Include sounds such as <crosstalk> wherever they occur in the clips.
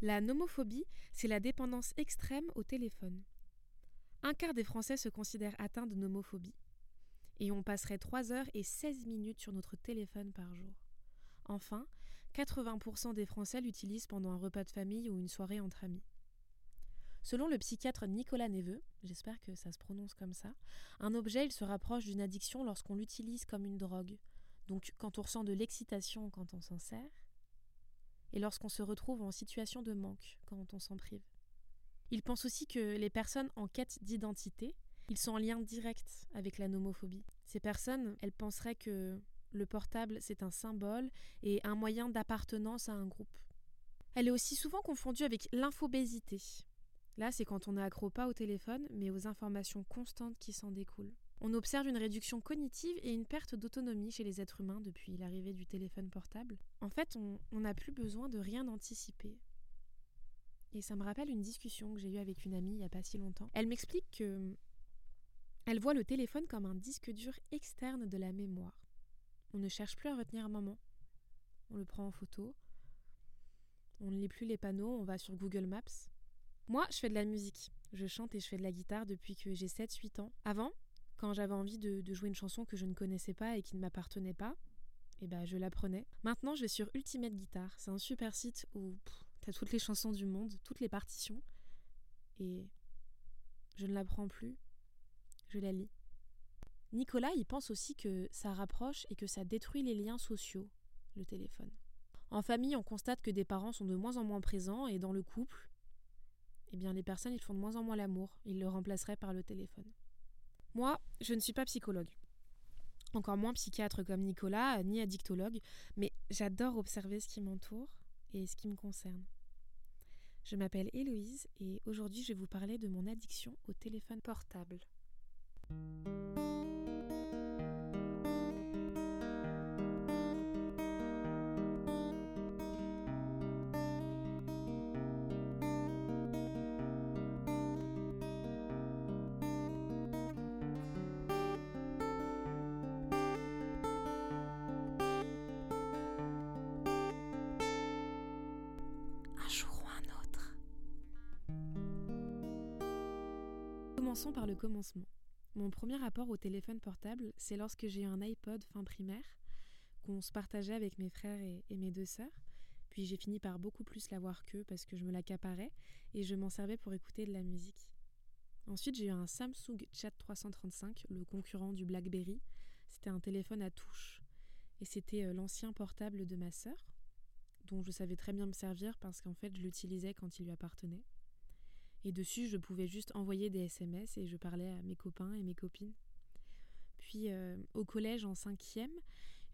La nomophobie, c'est la dépendance extrême au téléphone. Un quart des Français se considèrent atteints de nomophobie. Et on passerait 3 heures et 16 minutes sur notre téléphone par jour. Enfin, 80% des Français l'utilisent pendant un repas de famille ou une soirée entre amis. Selon le psychiatre Nicolas Neveu, j'espère que ça se prononce comme ça, un objet il se rapproche d'une addiction lorsqu'on l'utilise comme une drogue. Donc quand on ressent de l'excitation quand on s'en sert, et lorsqu'on se retrouve en situation de manque quand on s'en prive. Il pense aussi que les personnes en quête d'identité, ils sont en lien direct avec la nomophobie. Ces personnes, elles penseraient que le portable, c'est un symbole et un moyen d'appartenance à un groupe. Elle est aussi souvent confondue avec l'infobésité. Là, c'est quand on est accro pas au téléphone, mais aux informations constantes qui s'en découlent. On observe une réduction cognitive et une perte d'autonomie chez les êtres humains depuis l'arrivée du téléphone portable. En fait, on n'a plus besoin de rien anticiper. Et ça me rappelle une discussion que j'ai eue avec une amie il n'y a pas si longtemps. Elle m'explique que elle voit le téléphone comme un disque dur externe de la mémoire. On ne cherche plus à retenir un moment. On le prend en photo. On ne lit plus les panneaux, on va sur Google Maps. Moi, je fais de la musique. Je chante et je fais de la guitare depuis que j'ai 7-8 ans. Avant, quand j'avais envie de, jouer une chanson que je ne connaissais pas et qui ne m'appartenait pas, eh ben, je l'apprenais. Maintenant, je vais sur Ultimate Guitar. C'est un super site où tu as toutes les chansons du monde, toutes les partitions. Et je ne l'apprends plus. Je la lis. Nicolas, il pense aussi que ça rapproche et que ça détruit les liens sociaux, le téléphone. En famille, on constate que des parents sont de moins en moins présents et dans le couple, eh bien les personnes ils font de moins en moins l'amour, ils le remplaceraient par le téléphone. Moi, je ne suis pas psychologue. Encore moins psychiatre comme Nicolas, ni addictologue, mais j'adore observer ce qui m'entoure et ce qui me concerne. Je m'appelle Héloïse et aujourd'hui je vais vous parler de mon addiction au téléphone portable. Commençons par le commencement. Mon premier rapport au téléphone portable, c'est lorsque j'ai eu un iPod fin primaire, qu'on se partageait avec mes frères et, mes deux sœurs. Puis j'ai fini par beaucoup plus l'avoir qu'eux parce que je me l'accaparais et je m'en servais pour écouter de la musique. Ensuite, j'ai eu un Samsung Chat 335, le concurrent du BlackBerry. C'était un téléphone à touche et c'était euh, l'ancien portable de ma sœur, dont je savais très bien me servir parce qu'en fait, je l'utilisais quand il lui appartenait. Et dessus, je pouvais juste envoyer des SMS et je parlais à mes copains et mes copines. Puis euh, au collège, en cinquième,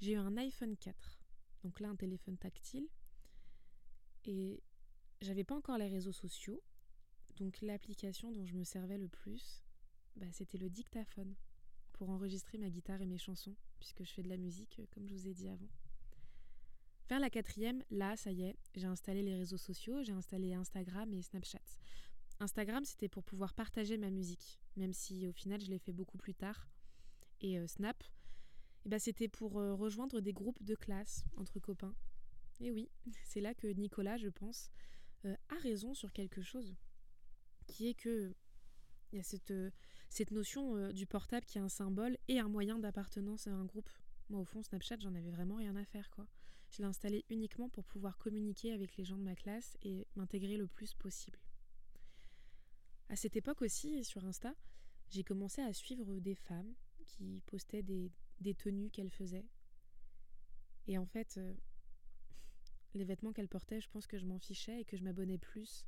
j'ai eu un iPhone 4. Donc là, un téléphone tactile. Et j'avais pas encore les réseaux sociaux. Donc l'application dont je me servais le plus, bah, c'était le dictaphone pour enregistrer ma guitare et mes chansons, puisque je fais de la musique, euh, comme je vous ai dit avant. Vers la quatrième, là, ça y est, j'ai installé les réseaux sociaux, j'ai installé Instagram et Snapchat. Instagram, c'était pour pouvoir partager ma musique, même si au final je l'ai fait beaucoup plus tard. Et euh, Snap, eh ben, c'était pour euh, rejoindre des groupes de classe entre copains. Et oui, <laughs> c'est là que Nicolas, je pense, euh, a raison sur quelque chose, qui est que il y a cette, notion du portable qui est un symbole et un moyen d'appartenance à un groupe. Moi, au fond, Snapchat, j'en avais vraiment rien à faire, quoi. Je l'ai installé uniquement pour pouvoir communiquer avec les gens de ma classe et m'intégrer le plus possible. À cette époque aussi, sur Insta, j'ai commencé à suivre des femmes qui postaient des, tenues qu'elles faisaient. Et en fait, euh, les vêtements qu'elles portaient, je pense que je m'en fichais et que je m'abonnais plus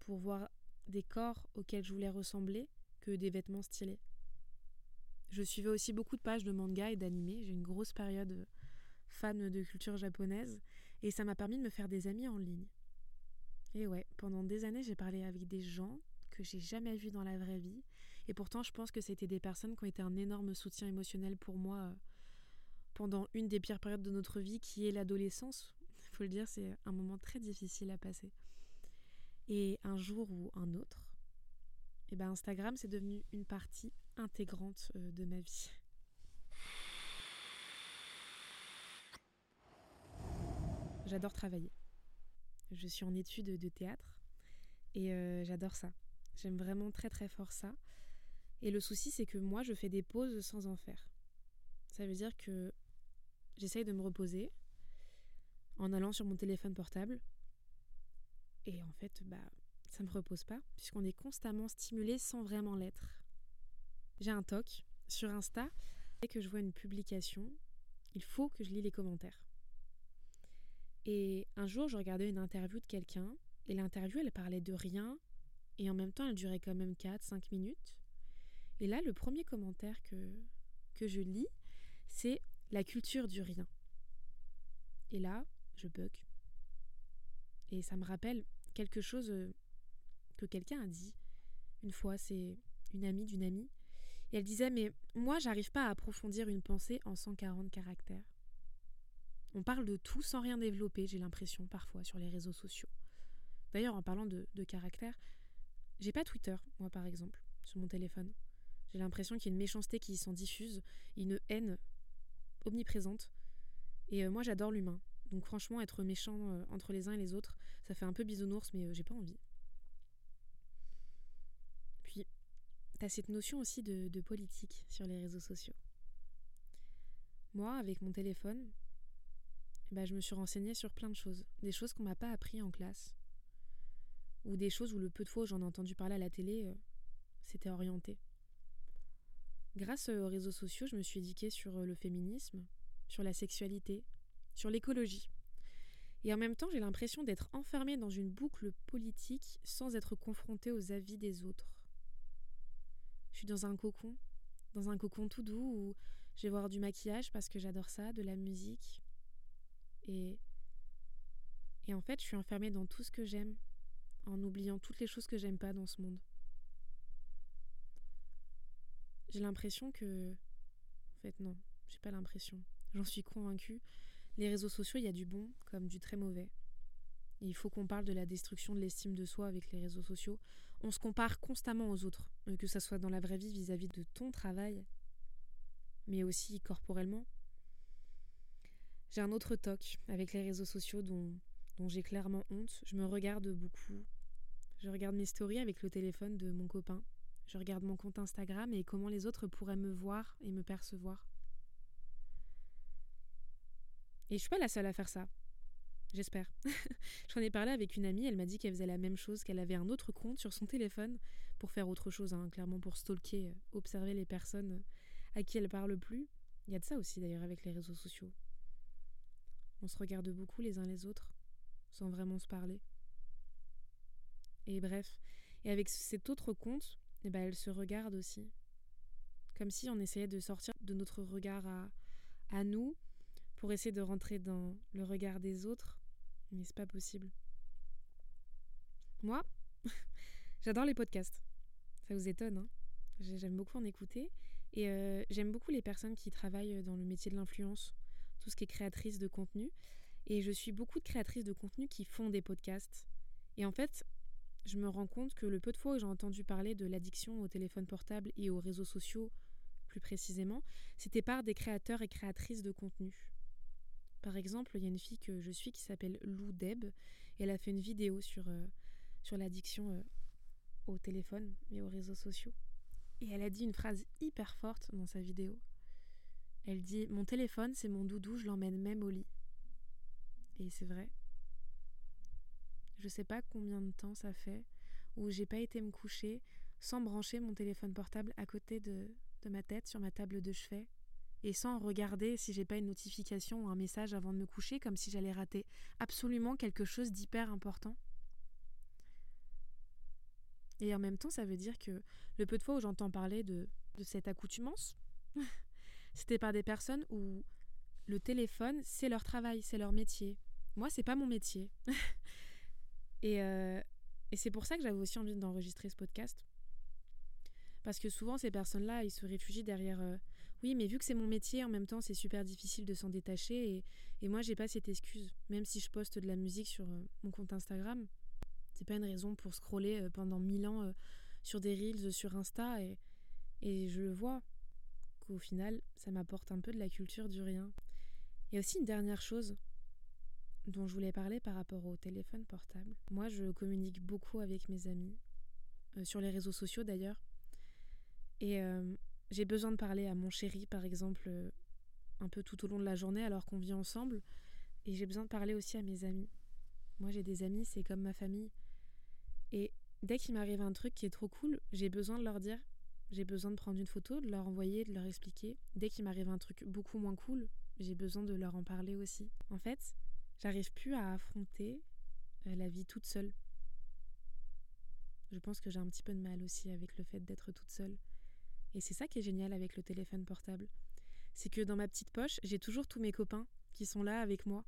pour voir des corps auxquels je voulais ressembler que des vêtements stylés. Je suivais aussi beaucoup de pages de manga et d'anime. J'ai une grosse période fan de culture japonaise et ça m'a permis de me faire des amis en ligne. Et ouais, pendant des années, j'ai parlé avec des gens que j'ai jamais vus dans la vraie vie. Et pourtant, je pense que c'était des personnes qui ont été un énorme soutien émotionnel pour moi euh, pendant une des pires périodes de notre vie, qui est l'adolescence. Il <laughs> faut le dire, c'est un moment très difficile à passer. Et un jour ou un autre, eh ben Instagram, c'est devenu une partie intégrante euh, de ma vie. J'adore travailler. Je suis en études de théâtre et euh, j'adore ça. J'aime vraiment très très fort ça. Et le souci, c'est que moi, je fais des pauses sans en faire. Ça veut dire que j'essaye de me reposer en allant sur mon téléphone portable. Et en fait, bah, ça ne me repose pas, puisqu'on est constamment stimulé sans vraiment l'être. J'ai un toc sur Insta, et que je vois une publication, il faut que je lis les commentaires. Et un jour, je regardais une interview de quelqu'un, et l'interview, elle parlait de rien, et en même temps, elle durait quand même 4-5 minutes. Et là, le premier commentaire que, que je lis, c'est la culture du rien. Et là, je bug. Et ça me rappelle quelque chose euh, que quelqu'un a dit une fois, c'est une amie d'une amie. Et elle disait, mais moi, j'arrive pas à approfondir une pensée en 140 caractères. On parle de tout sans rien développer, j'ai l'impression, parfois, sur les réseaux sociaux. D'ailleurs, en parlant de, caractères, j'ai pas Twitter, moi, par exemple, sur mon téléphone. J'ai l'impression qu'il y a une méchanceté qui s'en diffuse, une haine omniprésente. Et euh, moi, j'adore l'humain. Donc franchement, être méchant euh, entre les uns et les autres, ça fait un peu bisounours, mais euh, j'ai pas envie. Puis, t'as cette notion aussi de, politique sur les réseaux sociaux. Moi, avec mon téléphone, bah, je me suis renseignée sur plein de choses. Des choses qu'on m'a pas appris en classe. Ou des choses où le peu de fois où j'en ai entendu parler à la télé, c'était orienté. Grâce aux réseaux sociaux, je me suis éduquée sur le féminisme, sur la sexualité, sur l'écologie. Et en même temps, j'ai l'impression d'être enfermée dans une boucle politique sans être confrontée aux avis des autres. Je suis dans un cocon, dans un cocon tout doux où je vais voir du maquillage parce que j'adore ça, de la musique. Et, et en fait, je suis enfermée dans tout ce que j'aime, en oubliant toutes les choses que j'aime pas dans ce monde. J'ai l'impression que. En fait, non, j'ai pas l'impression. J'en suis convaincue les réseaux sociaux, il y a du bon comme du très mauvais. il faut qu'on parle de la destruction de l'estime de soi avec les réseaux sociaux. On se compare constamment aux autres, euh, que ce soit dans la vraie vie vis-à-vis de ton travail, mais aussi corporellement. J'ai un autre toc avec les réseaux sociaux dont, j'ai clairement honte. Je me regarde beaucoup. Je regarde mes stories avec le téléphone de mon copain. Je regarde mon compte Instagram et comment les autres pourraient me voir et me percevoir. Et je suis pas la seule à faire ça. J'espère. <laughs> J'en ai parlé avec une amie, elle m'a dit qu'elle faisait la même chose, qu'elle avait un autre compte sur son téléphone pour faire autre chose, hein, clairement pour stalker, observer les personnes à qui elle parle plus. Il y a de ça aussi d'ailleurs avec les réseaux sociaux. On se regarde beaucoup les uns les autres, sans vraiment se parler. Et bref, et avec cet autre compte, eh ben, elle se regarde aussi. Comme si on essayait de sortir de notre regard à, nous pour essayer de rentrer dans le regard des autres, mais c'est pas possible. Moi, <laughs> j'adore les podcasts. Ça vous étonne, hein? J'aime beaucoup en écouter. Et euh, j'aime beaucoup les personnes qui travaillent dans le métier de l'influence, tout ce qui est créatrice de contenu. Et je suis beaucoup de créatrices de contenu qui font des podcasts. Et en fait, je me rends compte que le peu de fois où j'ai entendu parler de l'addiction au téléphone portable et aux réseaux sociaux, plus précisément, c'était par des créateurs et créatrices de contenu. Par exemple, il y a une fille que je suis qui s'appelle Lou Deb et elle a fait une vidéo sur, euh, sur l'addiction euh, au téléphone et aux réseaux sociaux. Et elle a dit une phrase hyper forte dans sa vidéo. Elle dit Mon téléphone, c'est mon doudou, je l'emmène même au lit. Et c'est vrai. Je sais pas combien de temps ça fait où j'ai pas été me coucher sans brancher mon téléphone portable à côté de, ma tête sur ma table de chevet et sans regarder si j'ai pas une notification ou un message avant de me coucher, comme si j'allais rater absolument quelque chose d'hyper important. Et en même temps, ça veut dire que le peu de fois où j'entends parler de cette accoutumance, <laughs> c'était par des personnes où le téléphone, c'est leur travail, c'est leur métier. Moi, c'est pas mon métier. <laughs> et, euh, et c'est pour ça que j'avais aussi envie d'enregistrer ce podcast. Parce que souvent, ces personnes-là, ils se réfugient derrière euh, oui, mais vu que c'est mon métier, en même temps, c'est super difficile de s'en détacher. Et, et moi, j'ai pas cette excuse. Même si je poste de la musique sur euh, mon compte Instagram, c'est pas une raison pour scroller pendant mille ans sur des reels sur Insta. Et, et je le vois qu'au final, ça m'apporte un peu de la culture du rien. Et aussi une dernière chose. dont je voulais parler par rapport au téléphone portable. Moi, je communique beaucoup avec mes amis, euh, sur les réseaux sociaux d'ailleurs. Et euh, j'ai besoin de parler à mon chéri, par exemple, euh, un peu tout au long de la journée alors qu'on vit ensemble. Et j'ai besoin de parler aussi à mes amis. Moi, j'ai des amis, c'est comme ma famille. Et dès qu'il m'arrive un truc qui est trop cool, j'ai besoin de leur dire, j'ai besoin de prendre une photo, de leur envoyer, de leur expliquer. Dès qu'il m'arrive un truc beaucoup moins cool, j'ai besoin de leur en parler aussi. En fait, j'arrive plus à affronter la vie toute seule. Je pense que j'ai un petit peu de mal aussi avec le fait d'être toute seule. Et c'est ça qui est génial avec le téléphone portable. C'est que dans ma petite poche, j'ai toujours tous mes copains qui sont là avec moi.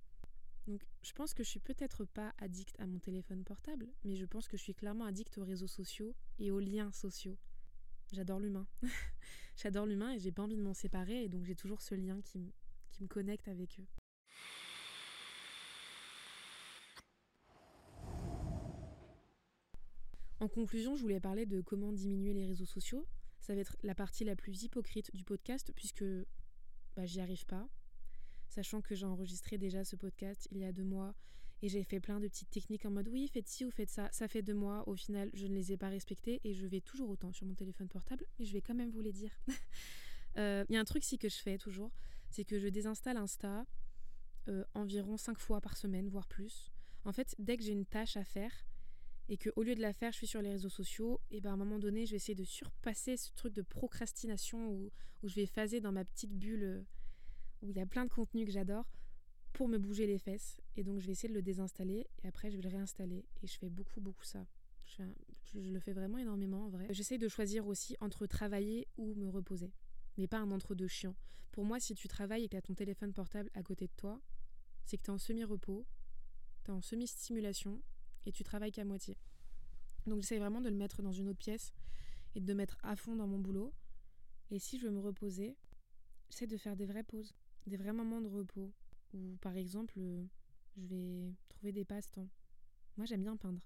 Donc je pense que je suis peut-être pas addict à mon téléphone portable, mais je pense que je suis clairement addict aux réseaux sociaux et aux liens sociaux. J'adore l'humain. <laughs> J'adore l'humain et j'ai pas envie de m'en séparer et donc j'ai toujours ce lien qui, me connecte avec eux. En conclusion, je voulais parler de comment diminuer les réseaux sociaux. Ça va être la partie la plus hypocrite du podcast puisque bah, j'y arrive pas. Sachant que j'ai enregistré déjà ce podcast il y a deux mois et j'ai fait plein de petites techniques en mode oui, faites ci ou faites ça. Ça fait deux mois. Au final, je ne les ai pas respectées et je vais toujours autant sur mon téléphone portable, mais je vais quand même vous les dire. <laughs> Euh, il y a un truc si que je fais toujours, c'est que je désinstalle Insta euh, environ cinq fois par semaine, voire plus. En fait, dès que j'ai une tâche à faire, et que au lieu de la faire, je suis sur les réseaux sociaux, et ben à un moment donné, je vais essayer de surpasser ce truc de procrastination où, où je vais phaser dans ma petite bulle euh, où il y a plein de contenu que j'adore pour me bouger les fesses. Et donc je vais essayer de le désinstaller et après je vais le réinstaller. Et je fais beaucoup, beaucoup ça. Je, le fais vraiment énormément en vrai. J'essaie de choisir aussi entre travailler ou me reposer. Mais pas un entre-deux chiant. Pour moi, si tu travailles et que tu as ton téléphone portable à côté de toi, c'est que tu es en semi-repos, tu es en semi-stimulation et tu travailles qu'à moitié. Donc j'essaie vraiment de le mettre dans une autre pièce et de me mettre à fond dans mon boulot. Et si je veux me reposer, j'essaie de faire des vraies pauses, des vrais moments de repos. Ou par exemple, je vais trouver des passe-temps. Moi j'aime bien peindre.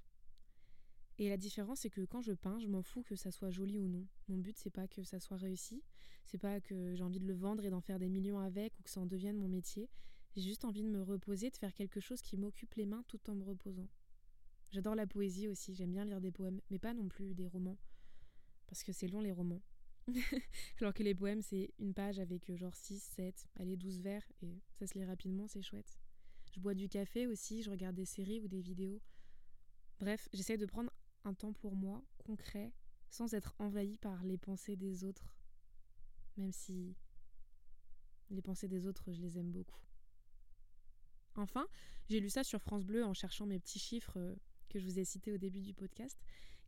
Et la différence, c'est que quand je peins, je m'en fous que ça soit joli ou non. Mon but, c'est pas que ça soit réussi, c'est pas que j'ai envie de le vendre et d'en faire des millions avec ou que ça en devienne mon métier. J'ai juste envie de me reposer, de faire quelque chose qui m'occupe les mains tout en me reposant. J'adore la poésie aussi, j'aime bien lire des poèmes, mais pas non plus des romans. Parce que c'est long les romans. <laughs> Alors que les poèmes, c'est une page avec euh, genre 6, 7, allez 12 vers, et ça se lit rapidement, c'est chouette. Je bois du café aussi, je regarde des séries ou des vidéos. Bref, j'essaie de prendre un temps pour moi, concret, sans être envahi par les pensées des autres. Même si les pensées des autres, je les aime beaucoup. Enfin, j'ai lu ça sur France Bleu en cherchant mes petits chiffres euh, que je vous ai cité au début du podcast,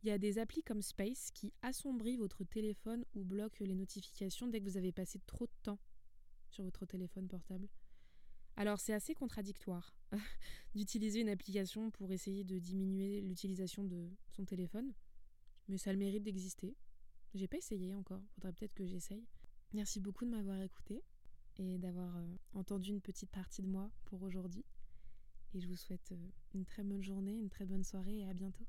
il y a des applis comme Space qui assombrissent votre téléphone ou bloquent les notifications dès que vous avez passé trop de temps sur votre téléphone portable. Alors c'est assez contradictoire <laughs> d'utiliser une application pour essayer de diminuer l'utilisation de son téléphone, mais ça a le mérite d'exister. J'ai pas essayé encore, faudrait peut-être que j'essaye. Merci beaucoup de m'avoir écouté et d'avoir euh, entendu une petite partie de moi pour aujourd'hui. Et je vous souhaite euh, une très bonne journée, une très bonne soirée et à bientôt.